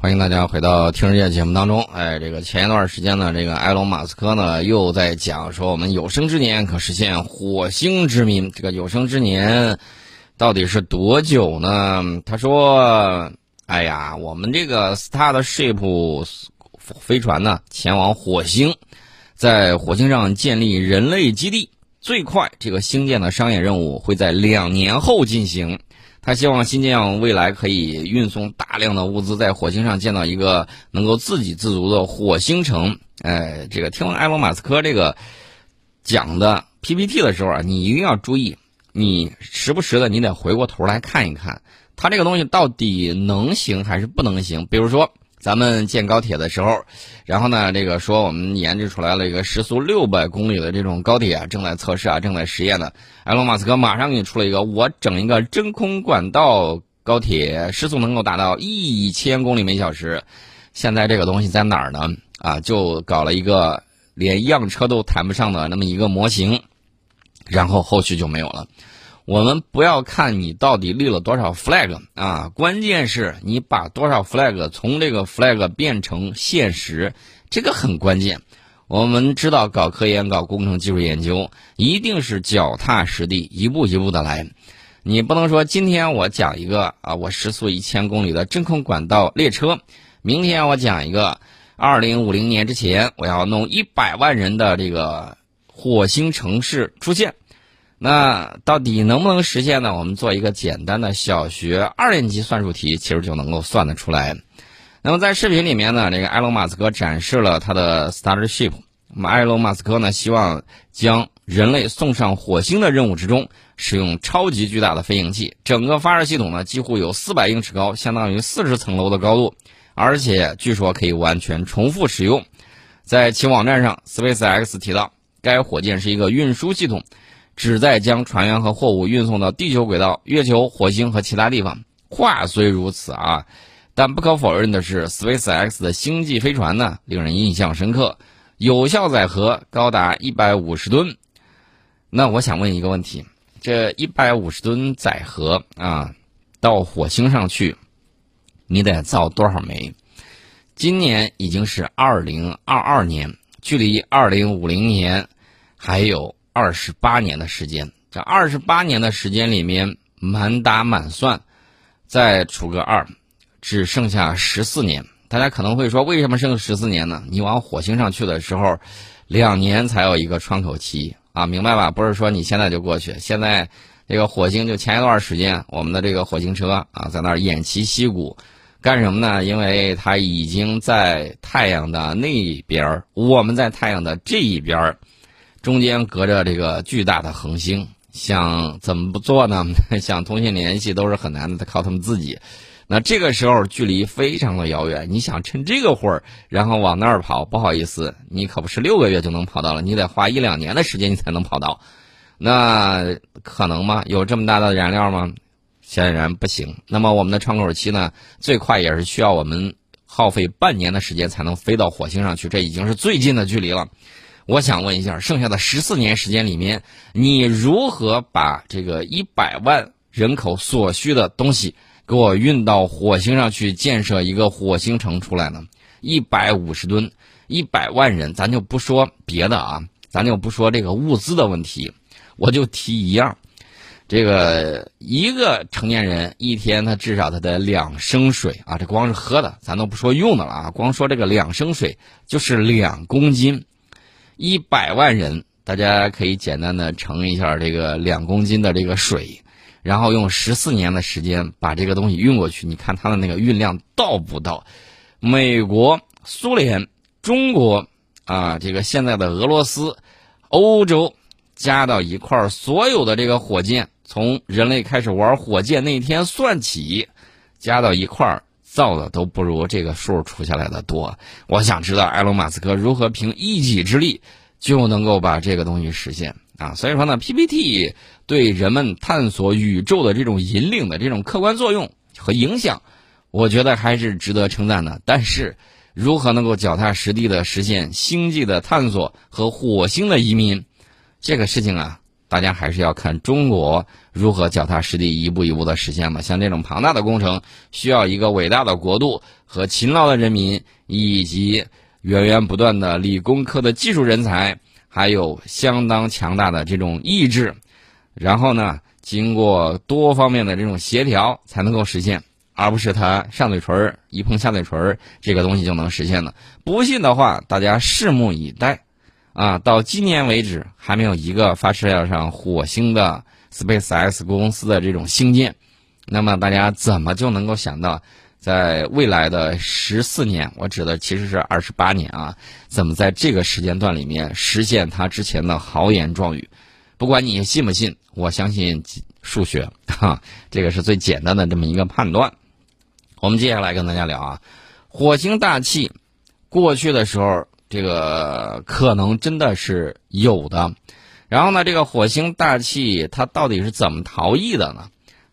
欢迎大家回到《听世界》节目当中。哎，这个前一段时间呢，这个埃隆·马斯克呢又在讲说，我们有生之年可实现火星殖民。这个有生之年到底是多久呢？他说：“哎呀，我们这个 Starship 飞船呢，前往火星，在火星上建立人类基地，最快这个星舰的商业任务会在两年后进行。”他希望新疆未来可以运送大量的物资，在火星上建造一个能够自给自足的火星城。哎，这个听完埃隆·马斯克这个讲的 PPT 的时候啊，你一定要注意，你时不时的你得回过头来看一看，他这个东西到底能行还是不能行。比如说。咱们建高铁的时候，然后呢，这个说我们研制出来了一个时速六百公里的这种高铁啊，正在测试啊，正在实验呢。埃隆·马斯克马上给你出了一个，我整一个真空管道高铁，时速能够达到一千公里每小时。现在这个东西在哪儿呢？啊，就搞了一个连样车都谈不上的那么一个模型，然后后续就没有了。我们不要看你到底立了多少 flag 啊，关键是你把多少 flag 从这个 flag 变成现实，这个很关键。我们知道搞科研、搞工程技术研究，一定是脚踏实地，一步一步的来。你不能说今天我讲一个啊，我时速一千公里的真空管道列车，明天我讲一个，二零五零年之前我要弄一百万人的这个火星城市出现。那到底能不能实现呢？我们做一个简单的小学二年级算术题，其实就能够算得出来。那么在视频里面呢，这个埃隆·马斯克展示了他的 Starship。那么埃隆·马斯克呢，希望将人类送上火星的任务之中，使用超级巨大的飞行器。整个发射系统呢，几乎有四百英尺高，相当于四十层楼的高度，而且据说可以完全重复使用。在其网站上，SpaceX 提到，该火箭是一个运输系统。旨在将船员和货物运送到地球轨道、月球、火星和其他地方。话虽如此啊，但不可否认的是，SpaceX 的星际飞船呢，令人印象深刻，有效载荷高达一百五十吨。那我想问一个问题：这一百五十吨载荷啊，到火星上去，你得造多少枚？今年已经是二零二二年，距离二零五零年还有。二十八年的时间，这二十八年的时间里面，满打满算，再除个二，只剩下十四年。大家可能会说，为什么剩十四年呢？你往火星上去的时候，两年才有一个窗口期啊，明白吧？不是说你现在就过去。现在这个火星就前一段时间，我们的这个火星车啊，在那儿偃旗息鼓，干什么呢？因为它已经在太阳的那边儿我们在太阳的这一边儿中间隔着这个巨大的恒星，想怎么不做呢？想通信联系都是很难的，得靠他们自己。那这个时候距离非常的遥远，你想趁这个会儿，然后往那儿跑，不好意思，你可不是六个月就能跑到了，你得花一两年的时间你才能跑到。那可能吗？有这么大的燃料吗？显然不行。那么我们的窗口期呢？最快也是需要我们耗费半年的时间才能飞到火星上去，这已经是最近的距离了。我想问一下，剩下的十四年时间里面，你如何把这个一百万人口所需的东西给我运到火星上去建设一个火星城出来呢？一百五十吨，一百万人，咱就不说别的啊，咱就不说这个物资的问题，我就提一样，这个一个成年人一天他至少他得两升水啊，这光是喝的，咱都不说用的了啊，光说这个两升水就是两公斤。一百万人，大家可以简单的乘一下这个两公斤的这个水，然后用十四年的时间把这个东西运过去，你看它的那个运量到不到？美国、苏联、中国啊，这个现在的俄罗斯、欧洲加到一块儿，所有的这个火箭，从人类开始玩火箭那天算起，加到一块儿。造的都不如这个数出下来的多。我想知道埃隆·马斯克如何凭一己之力就能够把这个东西实现啊？所以说呢，PPT 对人们探索宇宙的这种引领的这种客观作用和影响，我觉得还是值得称赞的。但是，如何能够脚踏实地的实现星际的探索和火星的移民，这个事情啊，大家还是要看中国如何脚踏实地、一步一步的实现嘛。像这种庞大的工程，需要一个伟大的国度和勤劳的人民，以及源源不断的理工科的技术人才，还有相当强大的这种意志。然后呢，经过多方面的这种协调，才能够实现，而不是他上嘴唇一碰下嘴唇这个东西就能实现的。不信的话，大家拭目以待。啊，到今年为止还没有一个发射要上火星的 SpaceX 公司的这种星舰，那么大家怎么就能够想到，在未来的十四年，我指的其实是二十八年啊，怎么在这个时间段里面实现他之前的豪言壮语？不管你信不信，我相信数学，哈，这个是最简单的这么一个判断。我们接下来跟大家聊啊，火星大气过去的时候。这个可能真的是有的，然后呢，这个火星大气它到底是怎么逃逸的呢？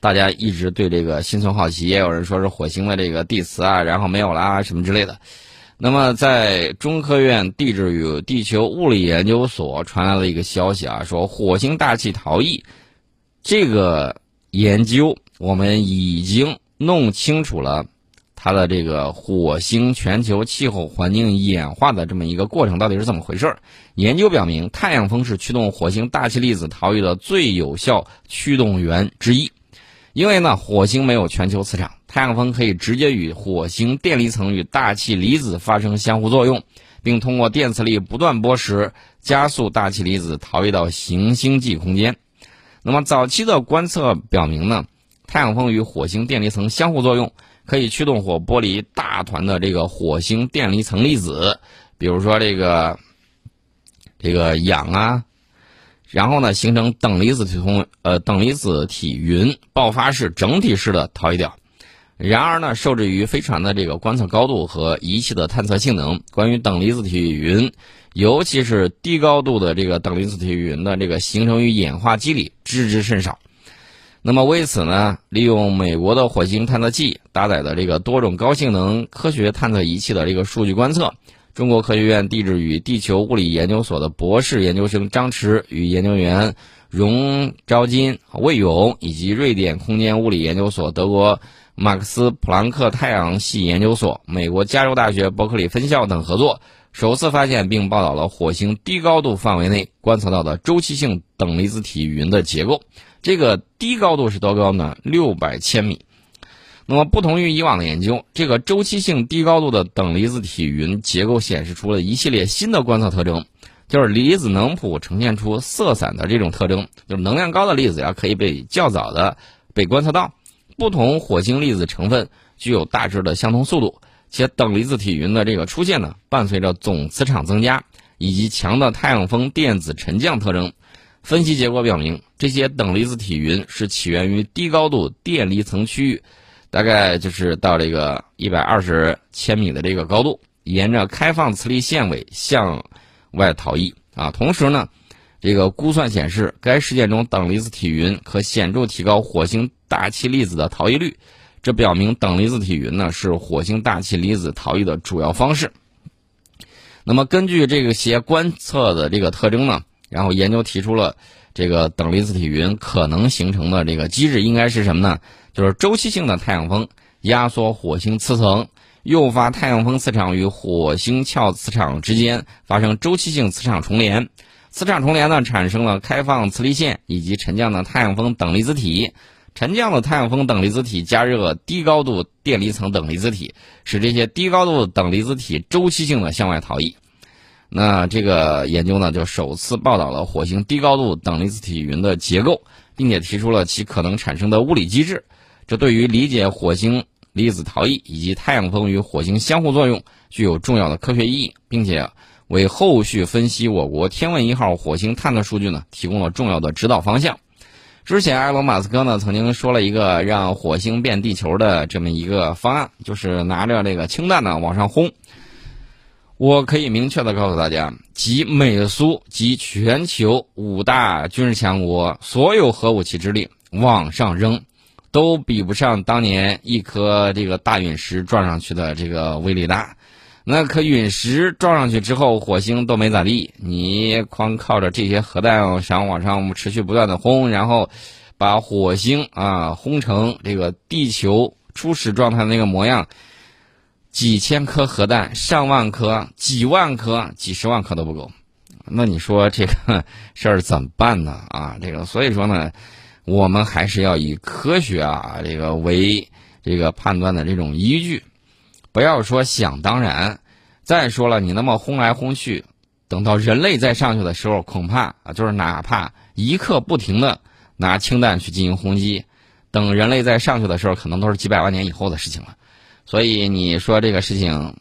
大家一直对这个心存好奇，也有人说是火星的这个地磁啊，然后没有啦什么之类的。那么，在中科院地质与地球物理研究所传来了一个消息啊，说火星大气逃逸这个研究我们已经弄清楚了。它的这个火星全球气候环境演化的这么一个过程到底是怎么回事？研究表明，太阳风是驱动火星大气粒子逃逸的最有效驱动源之一。因为呢，火星没有全球磁场，太阳风可以直接与火星电离层与大气离子发生相互作用，并通过电磁力不断波时加速大气离子逃逸到行星际空间。那么，早期的观测表明呢，太阳风与火星电离层相互作用。可以驱动火剥离大团的这个火星电离层粒子，比如说这个这个氧啊，然后呢形成等离子体通呃等离子体云爆发式整体式的逃逸掉。然而呢，受制于飞船的这个观测高度和仪器的探测性能，关于等离子体云，尤其是低高度的这个等离子体云的这个形成与演化机理，知之甚少。那么为此呢，利用美国的火星探测器搭载的这个多种高性能科学探测仪器的这个数据观测，中国科学院地质与地球物理研究所的博士研究生张驰与研究员荣昭金、魏勇，以及瑞典空间物理研究所、德国马克思普朗克太阳系研究所、美国加州大学伯克利分校等合作，首次发现并报道了火星低高度范围内观测到的周期性等离子体云的结构。这个低高度是多高呢？六百千米。那么，不同于以往的研究，这个周期性低高度的等离子体云结构显示出了一系列新的观测特征，就是离子能谱呈现出色散的这种特征，就是能量高的粒子呀可以被较早的被观测到。不同火星粒子成分具有大致的相同速度，且等离子体云的这个出现呢，伴随着总磁场增加以及强的太阳风电子沉降特征。分析结果表明，这些等离子体云是起源于低高度电离层区域，大概就是到这个一百二十千米的这个高度，沿着开放磁力线尾向外逃逸啊。同时呢，这个估算显示，该事件中等离子体云可显著提高火星大气粒子的逃逸率，这表明等离子体云呢是火星大气离子逃逸的主要方式。那么，根据这个些观测的这个特征呢？然后研究提出了，这个等离子体云可能形成的这个机制应该是什么呢？就是周期性的太阳风压缩火星磁层，诱发太阳风磁场与火星壳磁场之间发生周期性磁场重联，磁场重联呢产生了开放磁力线以及沉降的太阳风等离子体，沉降的太阳风等离子体加热低高度电离层等离子体，使这些低高度等离子体周期性的向外逃逸。那这个研究呢，就首次报道了火星低高度等离子体云的结构，并且提出了其可能产生的物理机制。这对于理解火星离子逃逸以及太阳风与火星相互作用具有重要的科学意义，并且为后续分析我国天问一号火星探测数据呢提供了重要的指导方向。之前，埃隆·马斯克呢曾经说了一个让火星变地球的这么一个方案，就是拿着这个氢弹呢往上轰。我可以明确的告诉大家，集美苏及全球五大军事强国所有核武器之力往上扔，都比不上当年一颗这个大陨石撞上去的这个威力大。那颗陨石撞上去之后，火星都没咋地，你光靠着这些核弹想往上持续不断的轰，然后把火星啊轰成这个地球初始状态那个模样，几千颗核弹、上万颗、几万颗、几十万颗都不够。那你说这个事儿怎么办呢？啊，这个所以说呢，我们还是要以科学啊这个为这个判断的这种依据。不要说想当然，再说了，你那么轰来轰去，等到人类再上去的时候，恐怕啊，就是哪怕一刻不停的拿氢弹去进行轰击，等人类再上去的时候，可能都是几百万年以后的事情了。所以你说这个事情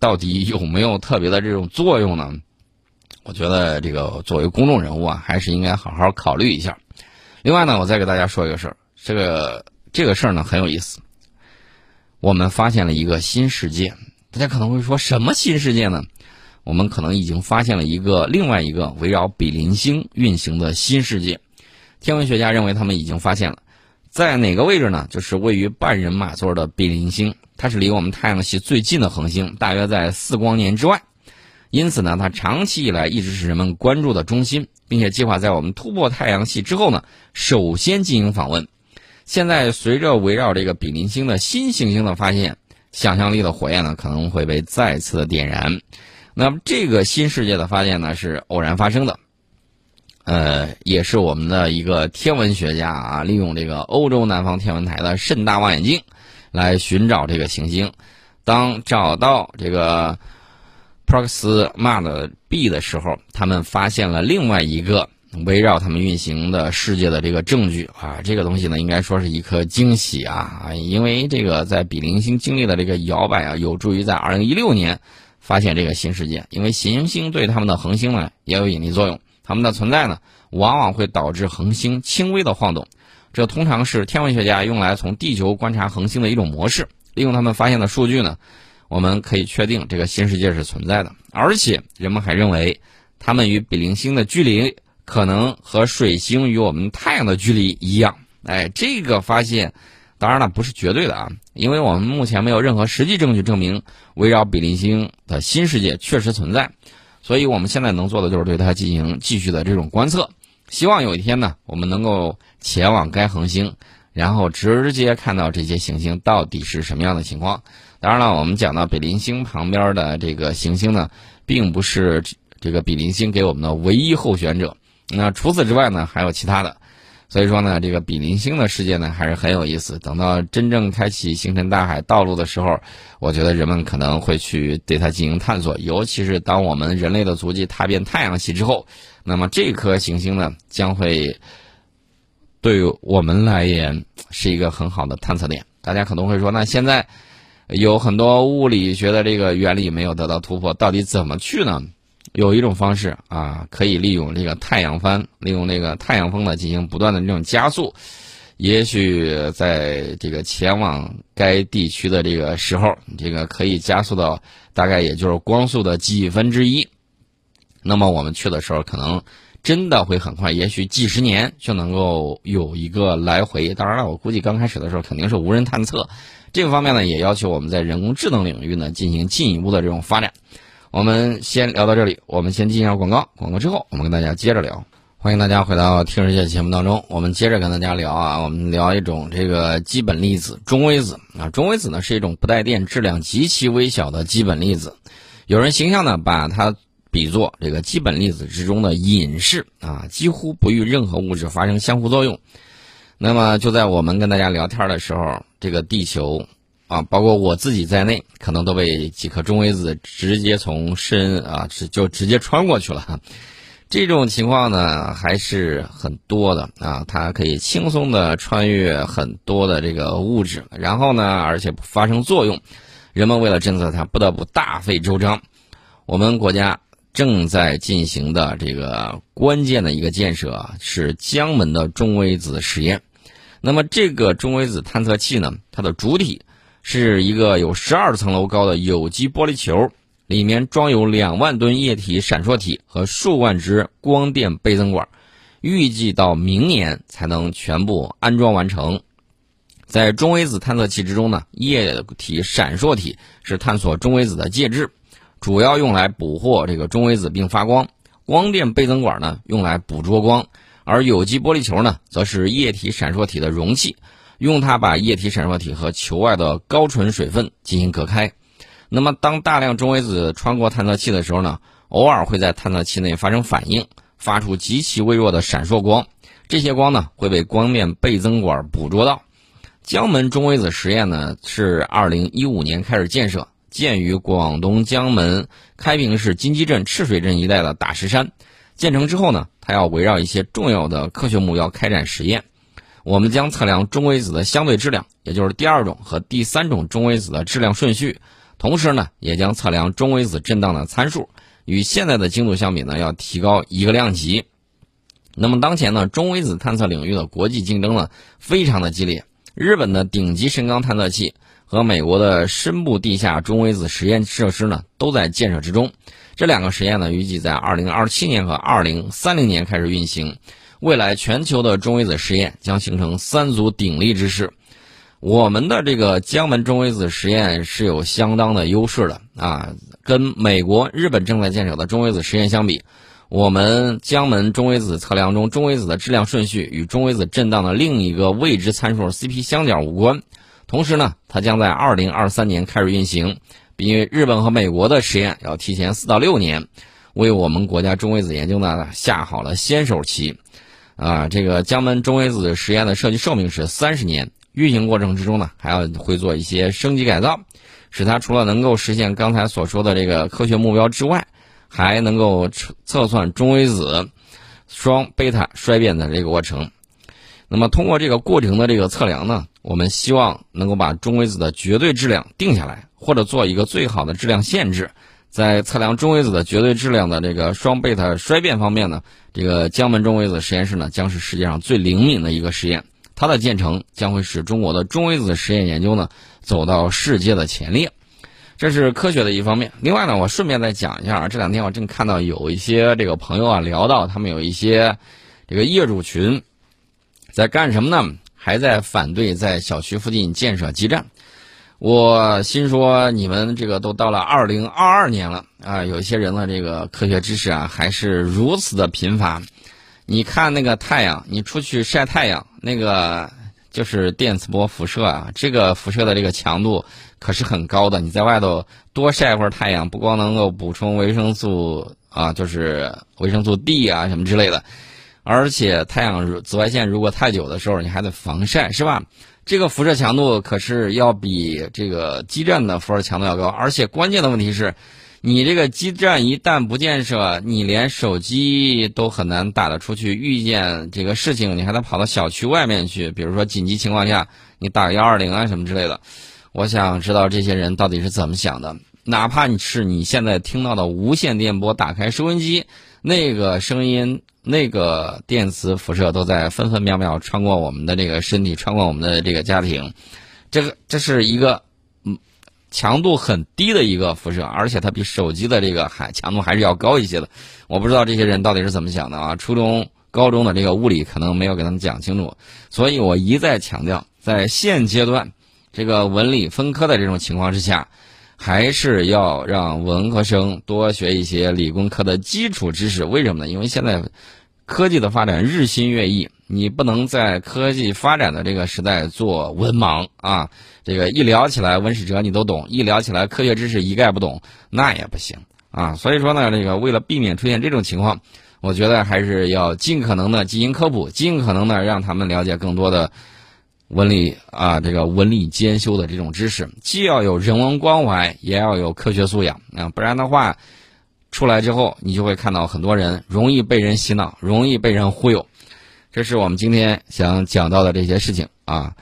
到底有没有特别的这种作用呢？我觉得这个作为公众人物啊，还是应该好好考虑一下。另外呢，我再给大家说一个事儿，这个这个事儿呢很有意思。我们发现了一个新世界，大家可能会说什么新世界呢？我们可能已经发现了一个另外一个围绕比邻星运行的新世界。天文学家认为他们已经发现了，在哪个位置呢？就是位于半人马座的比邻星，它是离我们太阳系最近的恒星，大约在四光年之外。因此呢，它长期以来一直是人们关注的中心，并且计划在我们突破太阳系之后呢，首先进行访问。现在随着围绕这个比邻星的新行星的发现，想象力的火焰呢可能会被再次的点燃。那么这个新世界的发现呢是偶然发生的，呃，也是我们的一个天文学家啊，利用这个欧洲南方天文台的甚大望远镜来寻找这个行星。当找到这个 Proxima b 的时候，他们发现了另外一个。围绕他们运行的世界的这个证据啊，这个东西呢，应该说是一颗惊喜啊！因为这个在比邻星经历的这个摇摆啊，有助于在2016年发现这个新世界。因为行星对他们的恒星呢也有引力作用，它们的存在呢往往会导致恒星轻微的晃动，这通常是天文学家用来从地球观察恒星的一种模式。利用他们发现的数据呢，我们可以确定这个新世界是存在的，而且人们还认为它们与比邻星的距离。可能和水星与我们太阳的距离一样，哎，这个发现，当然了不是绝对的啊，因为我们目前没有任何实际证据证明围绕比邻星的新世界确实存在，所以我们现在能做的就是对它进行继续的这种观测，希望有一天呢，我们能够前往该恒星，然后直接看到这些行星到底是什么样的情况。当然了，我们讲到比邻星旁边的这个行星呢，并不是这个比邻星给我们的唯一候选者。那除此之外呢，还有其他的，所以说呢，这个比邻星的世界呢还是很有意思。等到真正开启星辰大海道路的时候，我觉得人们可能会去对它进行探索。尤其是当我们人类的足迹踏遍太阳系之后，那么这颗行星呢将会对于我们来言是一个很好的探测点。大家可能会说，那现在有很多物理学的这个原理没有得到突破，到底怎么去呢？有一种方式啊，可以利用这个太阳帆，利用那个太阳风呢进行不断的这种加速，也许在这个前往该地区的这个时候，这个可以加速到大概也就是光速的几分之一。那么我们去的时候，可能真的会很快，也许几十年就能够有一个来回。当然了，我估计刚开始的时候肯定是无人探测，这个方面呢也要求我们在人工智能领域呢进行进一步的这种发展。我们先聊到这里，我们先进一下广告。广告之后，我们跟大家接着聊。欢迎大家回到《听世界》节目当中，我们接着跟大家聊啊，我们聊一种这个基本粒子——中微子啊。中微子呢是一种不带电、质量极其微小的基本粒子。有人形象呢把它比作这个基本粒子之中的隐士啊，几乎不与任何物质发生相互作用。那么就在我们跟大家聊天的时候，这个地球。啊，包括我自己在内，可能都被几颗中微子直接从身啊，直就直接穿过去了。这种情况呢，还是很多的啊。它可以轻松的穿越很多的这个物质，然后呢，而且不发生作用。人们为了侦测它，不得不大费周章。我们国家正在进行的这个关键的一个建设啊是江门的中微子实验。那么，这个中微子探测器呢，它的主体。是一个有十二层楼高的有机玻璃球，里面装有两万吨液体闪烁体和数万只光电倍增管，预计到明年才能全部安装完成。在中微子探测器之中呢，液体闪烁体是探索中微子的介质，主要用来捕获这个中微子并发光；光电倍增管呢，用来捕捉光；而有机玻璃球呢，则是液体闪烁体的容器，用它把液体闪烁体和球外的高纯水分进行隔开。那么，当大量中微子穿过探测器的时候呢，偶尔会在探测器内发生反应，发出极其微弱的闪烁光。这些光呢，会被光电倍增管捕捉到。江门中微子实验呢，是二零一五年开始建设，建于广东江门开平市金鸡镇赤水镇一带的大石山。建成之后呢，它要围绕一些重要的科学目标开展实验。我们将测量中微子的相对质量，也就是第二种和第三种中微子的质量顺序。同时呢，也将测量中微子震荡的参数，与现在的精度相比呢，要提高一个量级。那么当前呢，中微子探测领域的国际竞争呢，非常的激烈。日本的顶级深钢探测器和美国的深部地下中微子实验设施呢，都在建设之中。这两个实验呢，预计在二零二七年和二零三零年开始运行。未来全球的中微子实验将形成三足鼎立之势。我们的这个江门中微子实验是有相当的优势的啊，跟美国、日本正在建设的中微子实验相比，我们江门中微子测量中中微子的质量顺序与中微子震荡的另一个未知参数 CP 相角无关。同时呢，它将在二零二三年开始运行，比日本和美国的实验要提前四到六年，为我们国家中微子研究呢下好了先手棋。啊，这个江门中微子实验的设计寿命是三十年。运行过程之中呢，还要会做一些升级改造，使它除了能够实现刚才所说的这个科学目标之外，还能够测测算中微子双贝塔衰变的这个过程。那么通过这个过程的这个测量呢，我们希望能够把中微子的绝对质量定下来，或者做一个最好的质量限制。在测量中微子的绝对质量的这个双贝塔衰变方面呢，这个江门中微子实验室呢，将是世界上最灵敏的一个实验。它的建成将会使中国的中微子实验研究呢走到世界的前列，这是科学的一方面。另外呢，我顺便再讲一下啊，这两天我正看到有一些这个朋友啊聊到，他们有一些这个业主群在干什么呢？还在反对在小区附近建设基站。我心说，你们这个都到了二零二二年了啊，有一些人的这个科学知识啊还是如此的贫乏。你看那个太阳，你出去晒太阳，那个就是电磁波辐射啊。这个辐射的这个强度可是很高的。你在外头多晒会儿太阳，不光能够补充维生素啊，就是维生素 D 啊什么之类的，而且太阳紫外线如果太久的时候，你还得防晒，是吧？这个辐射强度可是要比这个基站的辐射强度要高，而且关键的问题是。你这个基站一旦不建设，你连手机都很难打得出去。遇见这个事情，你还得跑到小区外面去，比如说紧急情况下，你打幺二零啊什么之类的。我想知道这些人到底是怎么想的。哪怕你是你现在听到的无线电波，打开收音机，那个声音、那个电磁辐射都在分分秒秒穿过我们的这个身体，穿过我们的这个家庭。这个这是一个嗯。强度很低的一个辐射，而且它比手机的这个还强度还是要高一些的。我不知道这些人到底是怎么想的啊？初中、高中的这个物理可能没有给他们讲清楚，所以我一再强调，在现阶段这个文理分科的这种情况之下，还是要让文科生多学一些理工科的基础知识。为什么呢？因为现在科技的发展日新月异。你不能在科技发展的这个时代做文盲啊！这个一聊起来文史哲你都懂，一聊起来科学知识一概不懂，那也不行啊！所以说呢，这个为了避免出现这种情况，我觉得还是要尽可能的进行科普，尽可能的让他们了解更多的文理啊，这个文理兼修的这种知识，既要有人文关怀，也要有科学素养啊！不然的话，出来之后你就会看到很多人容易被人洗脑，容易被人忽悠。这是我们今天想讲到的这些事情啊。